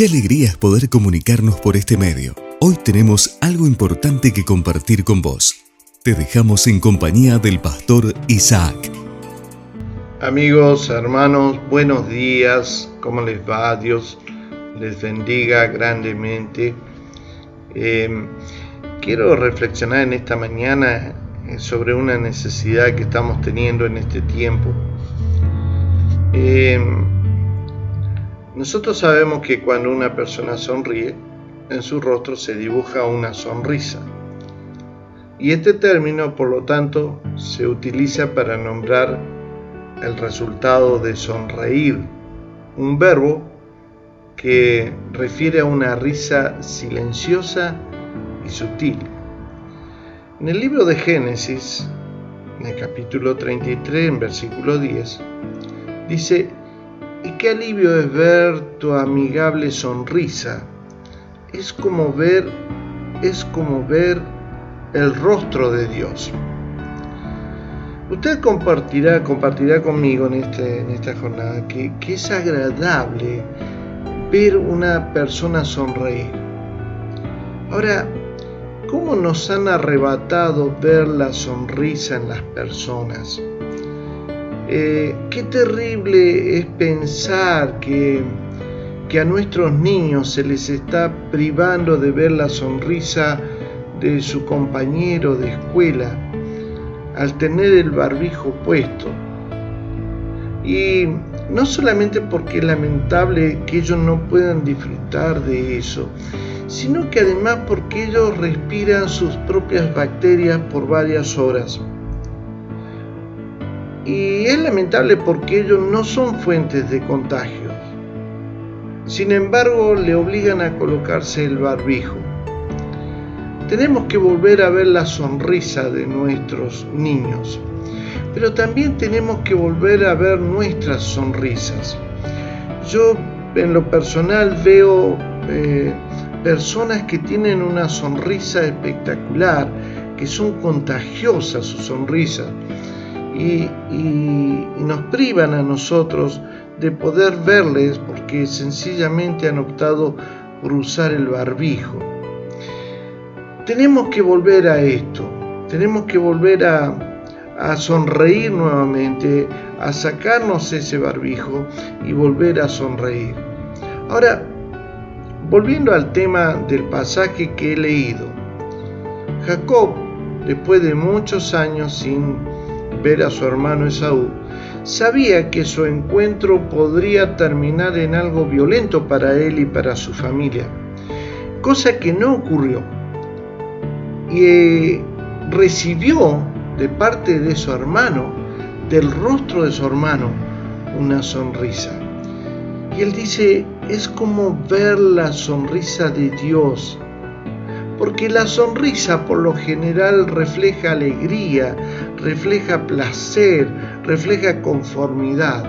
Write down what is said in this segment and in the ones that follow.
Qué alegría es poder comunicarnos por este medio. Hoy tenemos algo importante que compartir con vos. Te dejamos en compañía del pastor Isaac. Amigos, hermanos, buenos días. ¿Cómo les va? Dios les bendiga grandemente. Em, quiero reflexionar en esta mañana eh, sobre una necesidad que estamos teniendo en este tiempo. Em, nosotros sabemos que cuando una persona sonríe, en su rostro se dibuja una sonrisa. Y este término, por lo tanto, se utiliza para nombrar el resultado de sonreír, un verbo que refiere a una risa silenciosa y sutil. En el libro de Génesis, en el capítulo 33, en versículo 10, dice, y qué alivio es ver tu amigable sonrisa. Es como ver, es como ver el rostro de Dios. Usted compartirá, compartirá conmigo en, este, en esta jornada que, que es agradable ver una persona sonreír. Ahora, ¿cómo nos han arrebatado ver la sonrisa en las personas? Eh, qué terrible es pensar que, que a nuestros niños se les está privando de ver la sonrisa de su compañero de escuela al tener el barbijo puesto. Y no solamente porque es lamentable que ellos no puedan disfrutar de eso, sino que además porque ellos respiran sus propias bacterias por varias horas. Y es lamentable porque ellos no son fuentes de contagios. Sin embargo, le obligan a colocarse el barbijo. Tenemos que volver a ver la sonrisa de nuestros niños, pero también tenemos que volver a ver nuestras sonrisas. Yo en lo personal veo eh, personas que tienen una sonrisa espectacular, que son contagiosas sus sonrisas y, nos privan a nosotros de poder verles porque sencillamente han optado por usar el barbijo. Tenemos que volver a esto, tenemos que volver a, a sonreír nuevamente, a sacarnos ese barbijo y volver a sonreír. Ahora, volviendo al tema del pasaje que he leído, Jacob, después de muchos años sin ver a su hermano Esaú, sabía que su encuentro podría terminar en algo violento para él y para su familia, cosa que no ocurrió. Y eh, recibió de parte de su hermano, del rostro de su hermano, una sonrisa. Y él dice, es como ver la sonrisa de Dios porque la sonrisa por lo general refleja alegría, refleja placer, refleja conformidad.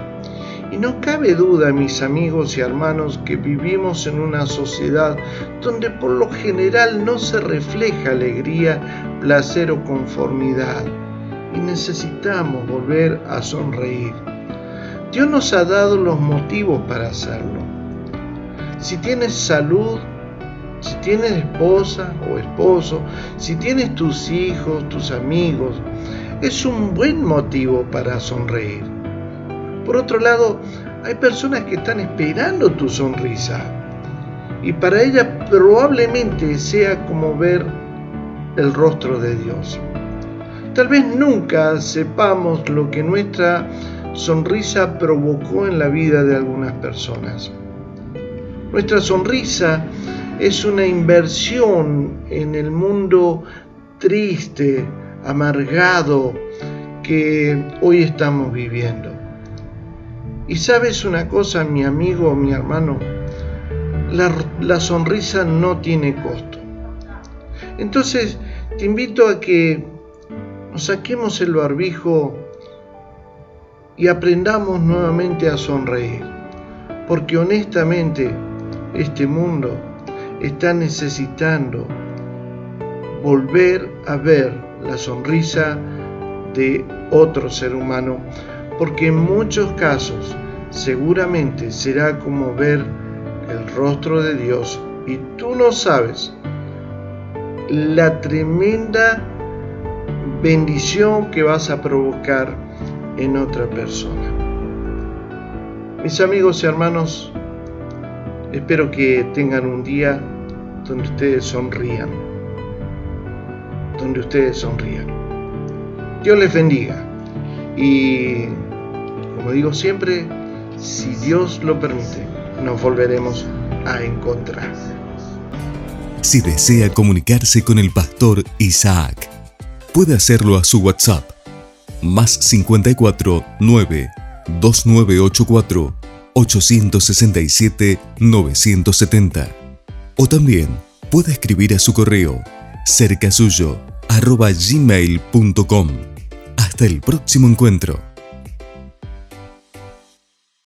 Y no cabe duda, mis amigos y hermanos, que vivimos en una sociedad donde por lo general no se refleja alegría, placer o conformidad. Y necesitamos volver a sonreír. Dios nos ha dado los motivos para hacerlo. Si tienes salud, si tienes esposa o esposo, si tienes tus hijos, tus amigos, es un buen motivo para sonreír. Por otro lado, hay personas que están esperando tu sonrisa y para ellas probablemente sea como ver el rostro de Dios. Tal vez nunca sepamos lo que nuestra sonrisa provocó en la vida de algunas personas. Nuestra sonrisa es una inversión en el mundo triste, amargado que hoy estamos viviendo. Y sabes una cosa, mi amigo, mi hermano, la, sonrisa no tiene costo. Entonces, te invito a que nos saquemos el barbijo y aprendamos nuevamente a sonreír. Porque honestamente, este mundo está necesitando volver a ver la sonrisa de otro ser humano, porque en muchos casos seguramente será como ver el rostro de Dios y tú no sabes la tremenda bendición que vas a provocar en otra persona. Mis amigos y hermanos, espero que tengan un día donde ustedes sonrían, donde ustedes sonrían. Dios les bendiga y, como digo siempre, si Dios lo permite, nos volveremos a encontrar. Si desea comunicarse con el pastor Isaac, puede hacerlo a su WhatsApp más 54 9 2984 867 970 o también puede escribir a su correo cerca suyo arroba gmail.com. Hasta el próximo encuentro.